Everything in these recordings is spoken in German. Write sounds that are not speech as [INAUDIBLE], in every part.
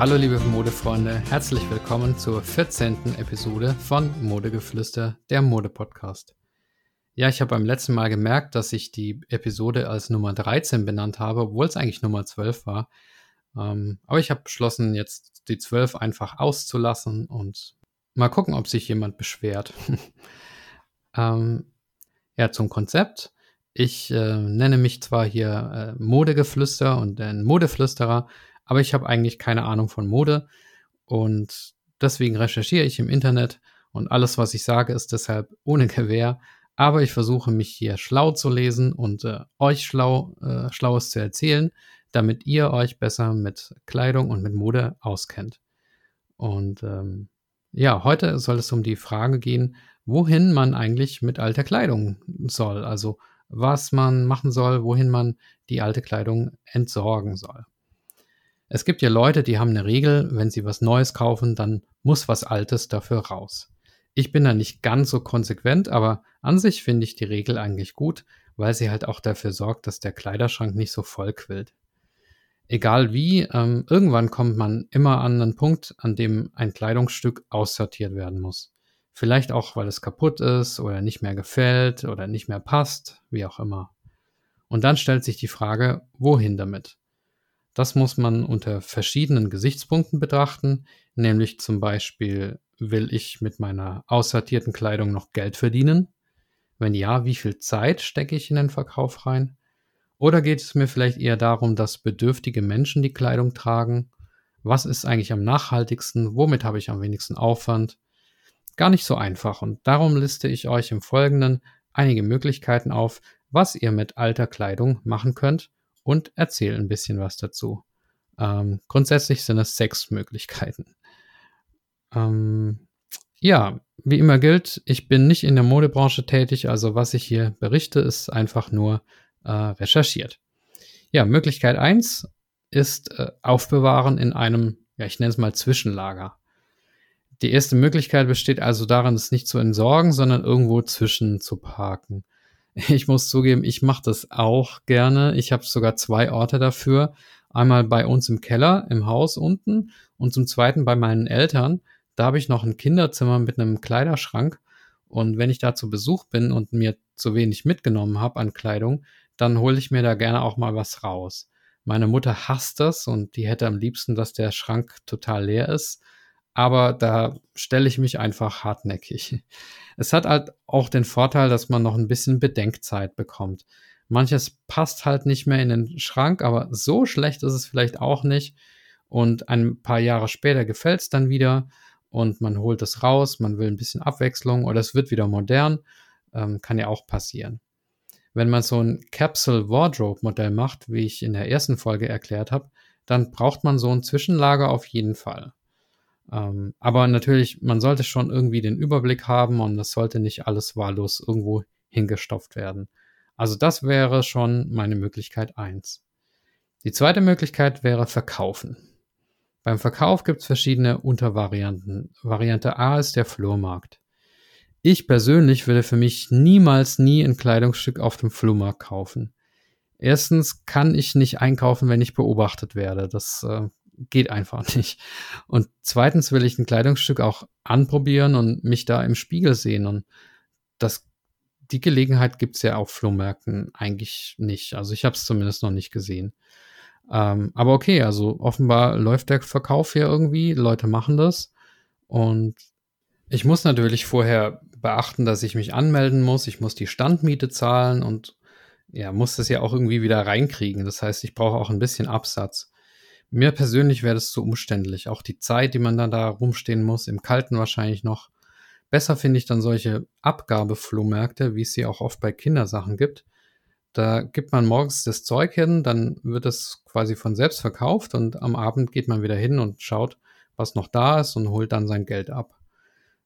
Hallo liebe Modefreunde, herzlich willkommen zur 14. Episode von Modegeflüster, der Mode-Podcast. Ja, ich habe beim letzten Mal gemerkt, dass ich die Episode als Nummer 13 benannt habe, obwohl es eigentlich Nummer 12 war. Ähm, aber ich habe beschlossen, jetzt die 12 einfach auszulassen und mal gucken, ob sich jemand beschwert. [LAUGHS] ähm, ja, zum Konzept. Ich äh, nenne mich zwar hier äh, Modegeflüster und ein Modeflüsterer, aber ich habe eigentlich keine Ahnung von Mode und deswegen recherchiere ich im Internet und alles, was ich sage, ist deshalb ohne [LAUGHS] Gewehr. Aber ich versuche mich hier schlau zu lesen und äh, euch schlau, äh, Schlaues zu erzählen, damit ihr euch besser mit Kleidung und mit Mode auskennt. Und ähm, ja, heute soll es um die Frage gehen, wohin man eigentlich mit alter Kleidung soll. Also was man machen soll, wohin man die alte Kleidung entsorgen soll. Es gibt ja Leute, die haben eine Regel, wenn sie was Neues kaufen, dann muss was Altes dafür raus. Ich bin da nicht ganz so konsequent, aber an sich finde ich die Regel eigentlich gut, weil sie halt auch dafür sorgt, dass der Kleiderschrank nicht so voll quillt. Egal wie, ähm, irgendwann kommt man immer an einen Punkt, an dem ein Kleidungsstück aussortiert werden muss. Vielleicht auch, weil es kaputt ist oder nicht mehr gefällt oder nicht mehr passt, wie auch immer. Und dann stellt sich die Frage, wohin damit? Das muss man unter verschiedenen Gesichtspunkten betrachten, nämlich zum Beispiel, will ich mit meiner aussortierten Kleidung noch Geld verdienen? Wenn ja, wie viel Zeit stecke ich in den Verkauf rein? Oder geht es mir vielleicht eher darum, dass bedürftige Menschen die Kleidung tragen? Was ist eigentlich am nachhaltigsten? Womit habe ich am wenigsten Aufwand? Gar nicht so einfach und darum liste ich euch im Folgenden einige Möglichkeiten auf, was ihr mit alter Kleidung machen könnt und erzähle ein bisschen was dazu. Ähm, grundsätzlich sind es sechs Möglichkeiten. Ähm, ja, wie immer gilt, ich bin nicht in der Modebranche tätig, also was ich hier berichte, ist einfach nur äh, recherchiert. Ja, Möglichkeit eins ist äh, Aufbewahren in einem, ja, ich nenne es mal Zwischenlager. Die erste Möglichkeit besteht also darin, es nicht zu entsorgen, sondern irgendwo zwischen zu parken. Ich muss zugeben, ich mache das auch gerne. Ich habe sogar zwei Orte dafür. Einmal bei uns im Keller, im Haus unten und zum zweiten bei meinen Eltern. Da habe ich noch ein Kinderzimmer mit einem Kleiderschrank. Und wenn ich da zu Besuch bin und mir zu wenig mitgenommen habe an Kleidung, dann hole ich mir da gerne auch mal was raus. Meine Mutter hasst das und die hätte am liebsten, dass der Schrank total leer ist aber da stelle ich mich einfach hartnäckig. Es hat halt auch den Vorteil, dass man noch ein bisschen Bedenkzeit bekommt. Manches passt halt nicht mehr in den Schrank, aber so schlecht ist es vielleicht auch nicht. Und ein paar Jahre später gefällt es dann wieder und man holt es raus, man will ein bisschen Abwechslung oder es wird wieder modern. Ähm, kann ja auch passieren. Wenn man so ein Capsule Wardrobe Modell macht, wie ich in der ersten Folge erklärt habe, dann braucht man so ein Zwischenlager auf jeden Fall. Ähm, aber natürlich, man sollte schon irgendwie den Überblick haben und das sollte nicht alles wahllos irgendwo hingestopft werden. Also das wäre schon meine Möglichkeit eins. Die zweite Möglichkeit wäre Verkaufen. Beim Verkauf gibt es verschiedene Untervarianten. Variante A ist der Flohmarkt. Ich persönlich würde für mich niemals nie ein Kleidungsstück auf dem Flohmarkt kaufen. Erstens kann ich nicht einkaufen, wenn ich beobachtet werde. Das äh, geht einfach nicht. Und zweitens will ich ein Kleidungsstück auch anprobieren und mich da im Spiegel sehen. Und das, die Gelegenheit gibt es ja auf Flohmärkten eigentlich nicht. Also ich habe es zumindest noch nicht gesehen. Ähm, aber okay, also offenbar läuft der Verkauf hier irgendwie. Leute machen das. Und ich muss natürlich vorher beachten, dass ich mich anmelden muss. Ich muss die Standmiete zahlen und ja, muss das ja auch irgendwie wieder reinkriegen. Das heißt, ich brauche auch ein bisschen Absatz. Mir persönlich wäre das zu umständlich. Auch die Zeit, die man dann da rumstehen muss, im Kalten wahrscheinlich noch. Besser finde ich dann solche Abgabeflohmärkte, wie es sie auch oft bei Kindersachen gibt. Da gibt man morgens das Zeug hin, dann wird es quasi von selbst verkauft und am Abend geht man wieder hin und schaut, was noch da ist und holt dann sein Geld ab.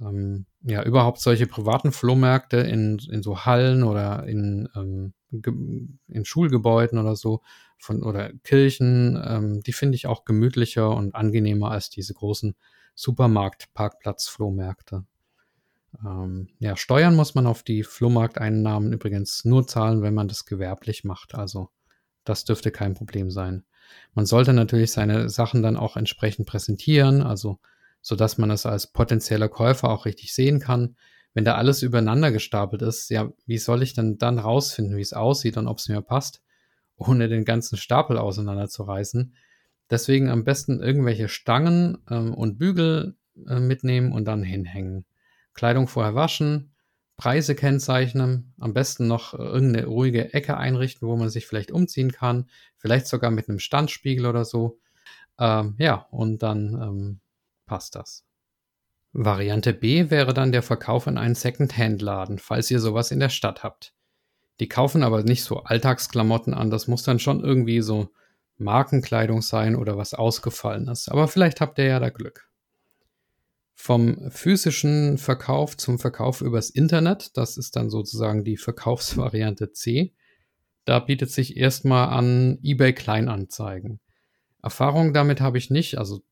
Ähm, ja, überhaupt solche privaten Flohmärkte in, in so Hallen oder in, ähm, in Schulgebäuden oder so von oder Kirchen, ähm, die finde ich auch gemütlicher und angenehmer als diese großen Supermarkt-Parkplatz-Flohmärkte. Ähm, ja, Steuern muss man auf die Flohmarkteinnahmen übrigens nur zahlen, wenn man das gewerblich macht, also Das dürfte kein Problem sein. Man sollte natürlich seine Sachen dann auch entsprechend präsentieren, also so dass man es als potenzieller Käufer auch richtig sehen kann. Wenn da alles übereinander gestapelt ist, ja, wie soll ich denn dann rausfinden, wie es aussieht und ob es mir passt, ohne den ganzen Stapel auseinanderzureißen? Deswegen am besten irgendwelche Stangen ähm, und Bügel äh, mitnehmen und dann hinhängen. Kleidung vorher waschen, Preise kennzeichnen, am besten noch äh, irgendeine ruhige Ecke einrichten, wo man sich vielleicht umziehen kann, vielleicht sogar mit einem Standspiegel oder so. Ähm, ja, und dann ähm, passt das. Variante B wäre dann der Verkauf in einen Second-Hand-Laden, falls ihr sowas in der Stadt habt. Die kaufen aber nicht so Alltagsklamotten an, das muss dann schon irgendwie so Markenkleidung sein oder was Ausgefallenes. Aber vielleicht habt ihr ja da Glück. Vom physischen Verkauf zum Verkauf übers Internet, das ist dann sozusagen die Verkaufsvariante C. Da bietet sich erstmal an eBay Kleinanzeigen. Erfahrung damit habe ich nicht, also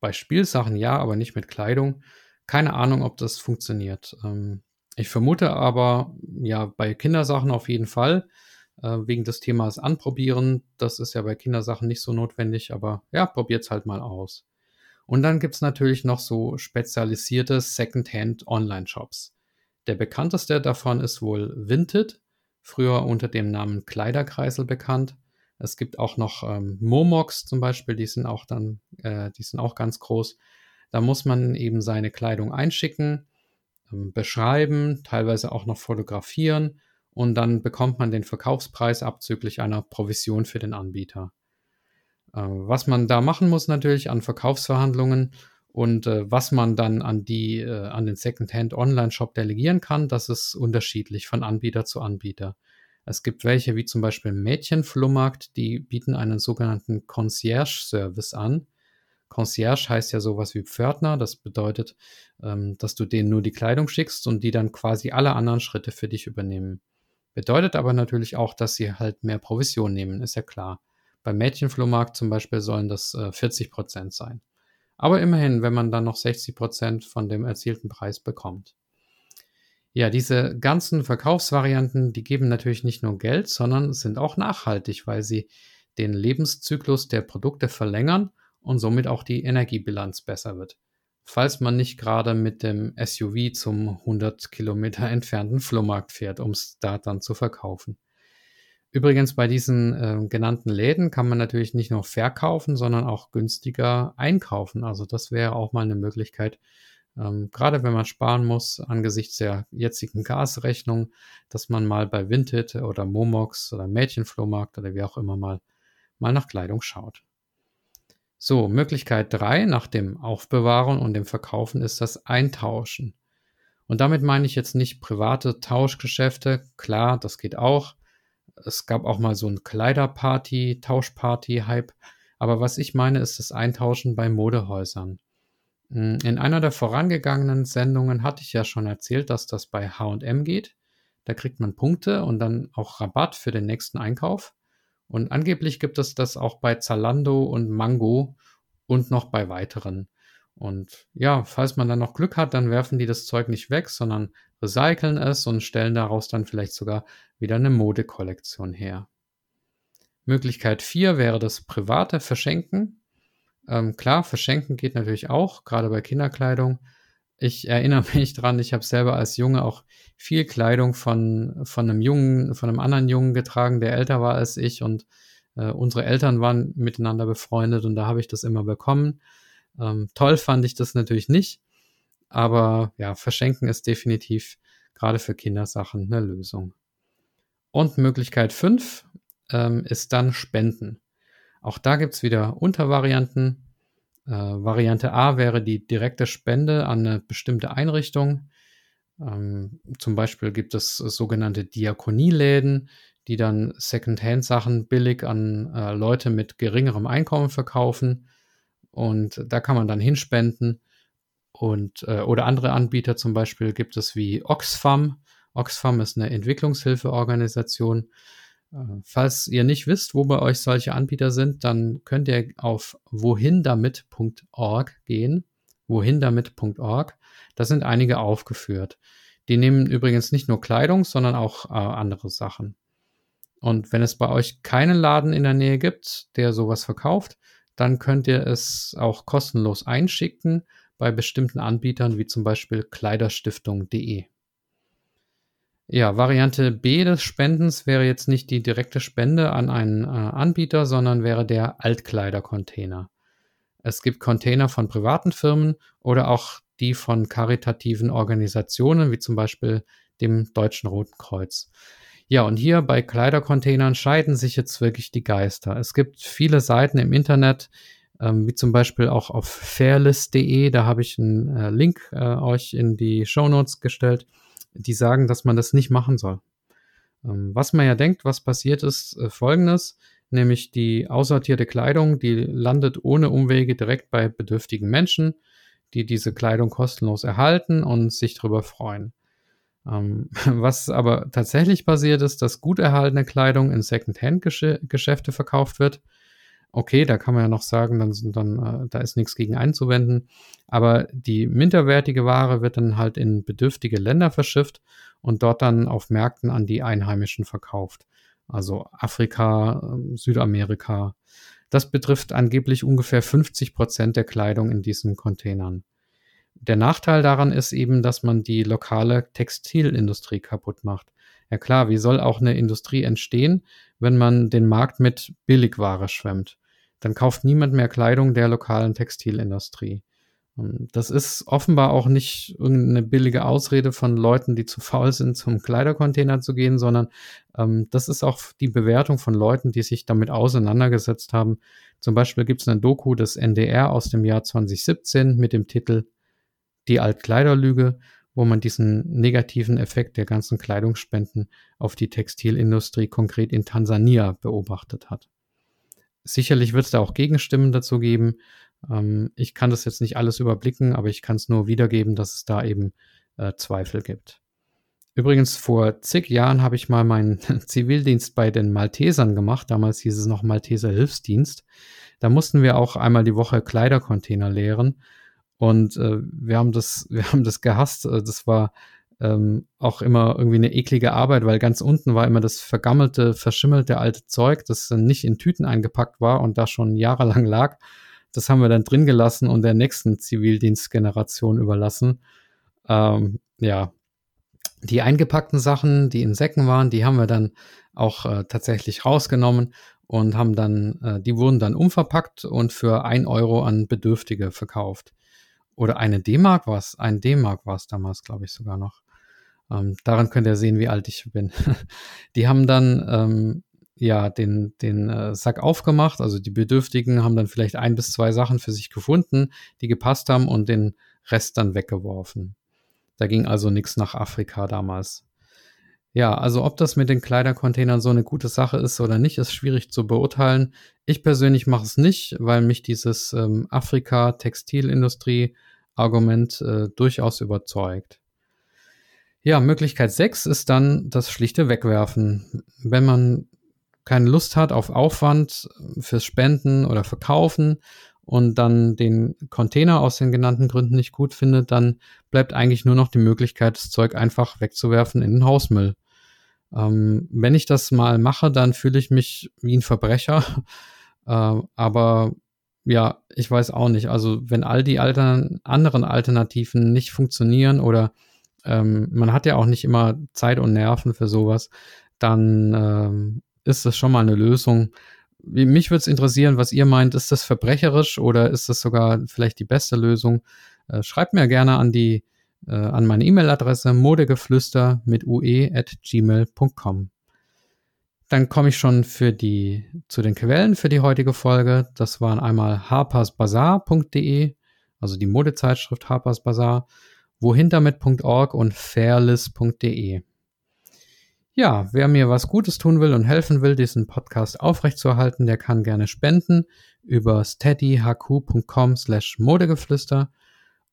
bei Spielsachen ja, aber nicht mit Kleidung. Keine Ahnung, ob das funktioniert. Ähm, ich vermute aber, ja, bei Kindersachen auf jeden Fall, äh, wegen des Themas Anprobieren. Das ist ja bei Kindersachen nicht so notwendig, aber ja, probiert es halt mal aus. Und dann gibt es natürlich noch so spezialisierte Secondhand Online-Shops. Der bekannteste davon ist wohl Vinted, früher unter dem Namen Kleiderkreisel bekannt. Es gibt auch noch ähm, Momox zum Beispiel, die sind auch dann, äh, die sind auch ganz groß. Da muss man eben seine Kleidung einschicken, beschreiben, teilweise auch noch fotografieren und dann bekommt man den Verkaufspreis abzüglich einer Provision für den Anbieter. Äh, was man da machen muss natürlich an Verkaufsverhandlungen und äh, was man dann an die äh, an den Secondhand Online Shop delegieren kann, das ist unterschiedlich von Anbieter zu Anbieter. Es gibt welche wie zum Beispiel Mädchenflohmarkt, die bieten einen sogenannten Concierge Service an. Concierge heißt ja sowas wie Pförtner. Das bedeutet, ähm, dass du denen nur die Kleidung schickst und die dann quasi alle anderen Schritte für dich übernehmen. Bedeutet aber natürlich auch, dass sie halt mehr Provision nehmen, ist ja klar. Beim Mädchenflohmarkt zum Beispiel sollen das äh, 40 Prozent sein. Aber immerhin, wenn man dann noch 60 Prozent von dem erzielten Preis bekommt. Ja, diese ganzen Verkaufsvarianten, die geben natürlich nicht nur Geld, sondern sind auch nachhaltig, weil sie den Lebenszyklus der Produkte verlängern und somit auch die Energiebilanz besser wird. Falls man nicht gerade mit dem SUV zum 100 Kilometer entfernten Flohmarkt fährt, um es da dann zu verkaufen. Übrigens bei diesen äh, genannten Läden kann man natürlich nicht nur verkaufen, sondern auch günstiger einkaufen. Also das wäre auch mal eine Möglichkeit, ähm, gerade wenn man sparen muss angesichts der jetzigen Gasrechnung, dass man mal bei Vinted oder Momox oder Mädchenflohmarkt oder wie auch immer mal, mal nach Kleidung schaut. So, Möglichkeit drei nach dem Aufbewahren und dem Verkaufen ist das Eintauschen. Und damit meine ich jetzt nicht private Tauschgeschäfte. Klar, das geht auch es gab auch mal so ein Kleiderparty, Tauschparty-Hype. Aber was ich meine, ist das Eintauschen bei Modehäusern. Hm, in einer der vorangegangenen Sendungen hatte ich ja schon erzählt, dass das bei HM geht. Da kriegt man Punkte und dann auch Rabatt für den nächsten Einkauf. Und angeblich gibt es das auch bei Zalando und Mango und noch bei weiteren. Und ja, falls man dann noch Glück hat, dann werfen die das Zeug nicht weg, sondern recyceln es und stellen daraus dann vielleicht sogar wieder eine Modekollektion her. Möglichkeit 4 wäre das private Verschenken. Ähm, klar, verschenken geht natürlich auch, gerade bei Kinderkleidung. Ich erinnere [LAUGHS] mich dran, ich habe selber als Junge auch viel Kleidung von, von einem Jungen, von einem anderen Jungen getragen, der älter war als ich und äh, unsere Eltern waren miteinander befreundet und da habe ich das immer bekommen. Ähm, toll fand ich das natürlich nicht, aber ja, verschenken ist definitiv gerade für Kindersachen eine Lösung. Und Möglichkeit 5 ähm, ist dann Spenden. Auch da gibt es wieder Untervarianten. Äh, Variante A wäre die direkte Spende an eine bestimmte Einrichtung. Ähm, zum Beispiel gibt es sogenannte Diakonieläden, die dann Secondhand-Sachen billig an äh, Leute mit geringerem Einkommen verkaufen. Und da kann man dann hinspenden. Und, äh, oder andere Anbieter zum Beispiel gibt es wie Oxfam. Oxfam ist eine Entwicklungshilfeorganisation. Äh, falls ihr nicht wisst, wo bei euch solche Anbieter sind, dann könnt ihr auf wohindamit.org gehen. wohindamit.org. Da sind einige aufgeführt. Die nehmen übrigens nicht nur Kleidung, sondern auch äh, andere Sachen. Und wenn es bei euch keinen Laden in der Nähe gibt, der sowas verkauft, dann könnt ihr es auch kostenlos einschicken bei bestimmten Anbietern wie zum Beispiel kleiderstiftung.de. Ja, Variante B des Spendens wäre jetzt nicht die direkte Spende an einen äh, Anbieter, sondern wäre der Altkleidercontainer. Es gibt Container von privaten Firmen oder auch die von karitativen Organisationen, wie zum Beispiel dem Deutschen Roten Kreuz. Ja, und hier bei Kleidercontainern scheiden sich jetzt wirklich die Geister. Es gibt viele Seiten im Internet, ähm, wie zum Beispiel auch auf fairlist.de, da habe ich einen äh, Link äh, euch in die Show Notes gestellt, die sagen, dass man das nicht machen soll. Ähm, was man ja denkt, was passiert ist, äh, folgendes, nämlich die aussortierte Kleidung, die landet ohne Umwege direkt bei bedürftigen Menschen, die diese Kleidung kostenlos erhalten und sich darüber freuen. Ähm, [LAUGHS] was aber tatsächlich passiert ist, dass gut erhaltene Kleidung in Second-Hand-Geschäfte verkauft wird. Okay, da kann man ja noch sagen, dann, dann äh, da ist nichts gegen einzuwenden. Aber die minderwertige Ware wird dann halt in bedürftige Länder verschifft und dort dann auf Märkten an die Einheimischen verkauft. Also Afrika, ähm, Südamerika. Das betrifft angeblich ungefähr 50 Prozent der Kleidung in diesen Containern. Der Nachteil daran ist eben, dass man die lokale Textilindustrie kaputt macht. Ja klar, wie soll auch eine Industrie entstehen, wenn man den Markt mit Billigware schwemmt? Dann kauft niemand mehr Kleidung der lokalen Textilindustrie. Das ist offenbar auch nicht irgendeine billige Ausrede von Leuten, die zu faul sind, zum Kleidercontainer zu gehen, sondern ähm, das ist auch die Bewertung von Leuten, die sich damit auseinandergesetzt haben. Zum Beispiel gibt es eine Doku des NDR aus dem Jahr 2017 mit dem Titel die Altkleiderlüge, wo man diesen negativen Effekt der ganzen Kleidungsspenden auf die Textilindustrie konkret in Tansania beobachtet hat. Sicherlich wird es da auch Gegenstimmen dazu geben. Ähm, ich kann das jetzt nicht alles überblicken, aber ich kann es nur wiedergeben, dass es da eben äh, Zweifel gibt. Übrigens, vor zig Jahren habe ich mal meinen [LAUGHS] Zivildienst bei den Maltesern gemacht. Damals hieß es noch Malteser Hilfsdienst. Da mussten wir auch einmal die Woche Kleidercontainer leeren. Und äh, wir haben das, [LAUGHS] wir haben das gehasst. Äh, das war ähm, auch immer irgendwie eine eklige Arbeit, weil ganz unten war immer das vergammelte, verschimmelte alte Zeug, das dann nicht in Tüten eingepackt war und da schon jahrelang lag. Das haben wir dann drin gelassen und der nächsten Zivildienstgeneration überlassen. Ähm, ja, die eingepackten Sachen, die in Säcken waren, die haben wir dann auch äh, tatsächlich rausgenommen und haben dann, äh, die wurden dann umverpackt und für ein Euro an Bedürftige verkauft oder eine D-Mark war es, ein D-Mark war es damals, glaube ich, sogar noch. Ähm, daran könnt ihr sehen, wie alt ich bin. [LAUGHS] die haben dann ähm, ja den, den äh, Sack aufgemacht, also die Bedürftigen haben dann vielleicht ein bis zwei Sachen für sich gefunden, die gepasst haben und den Rest dann weggeworfen. Da ging also nichts nach Afrika damals. Ja, also ob das mit den Kleidercontainern so eine gute Sache ist oder nicht, ist schwierig zu beurteilen. Ich persönlich mache es nicht, weil mich dieses ähm, Afrika-Textilindustrie-Argument äh, durchaus überzeugt. Ja, Möglichkeit 6 ist dann das schlichte Wegwerfen. Wenn man keine Lust hat auf Aufwand fürs Spenden oder Verkaufen und dann den Container aus den genannten Gründen nicht gut findet, dann bleibt eigentlich nur noch die Möglichkeit, das Zeug einfach wegzuwerfen in den Hausmüll. Ähm, wenn ich das mal mache, dann fühle ich mich wie ein Verbrecher. [LAUGHS] Äh, aber ja, ich weiß auch nicht. Also wenn all die Altern anderen Alternativen nicht funktionieren oder ähm, man hat ja auch nicht immer Zeit und Nerven für sowas, dann ähm, ist das schon mal eine Lösung. Mich würde es interessieren, was ihr meint. Ist das verbrecherisch oder ist das sogar vielleicht die beste Lösung? Äh, schreibt mir gerne an die äh, an meine E-Mail-Adresse modegeflüster mit ue at gmail.com. Dann komme ich schon für die, zu den Quellen für die heutige Folge. Das waren einmal harpersbazaar.de, also die Modezeitschrift Harpers Bazaar, wohindamit.org und fairless.de. Ja, wer mir was Gutes tun will und helfen will, diesen Podcast aufrechtzuerhalten, der kann gerne spenden über steadyhq.com slash modegeflüster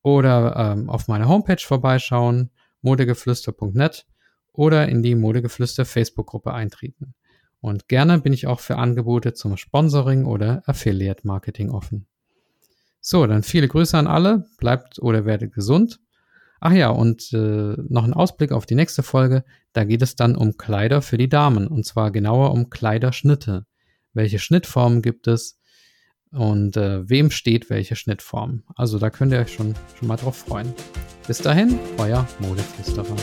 oder ähm, auf meiner Homepage vorbeischauen, modegeflüster.net oder in die Modegeflüster Facebook-Gruppe eintreten. Und gerne bin ich auch für Angebote zum Sponsoring oder Affiliate Marketing offen. So, dann viele Grüße an alle, bleibt oder werdet gesund. Ach ja, und äh, noch ein Ausblick auf die nächste Folge. Da geht es dann um Kleider für die Damen und zwar genauer um Kleiderschnitte. Welche Schnittformen gibt es und äh, wem steht welche Schnittform? Also da könnt ihr euch schon, schon mal drauf freuen. Bis dahin, euer Modeflüsterer.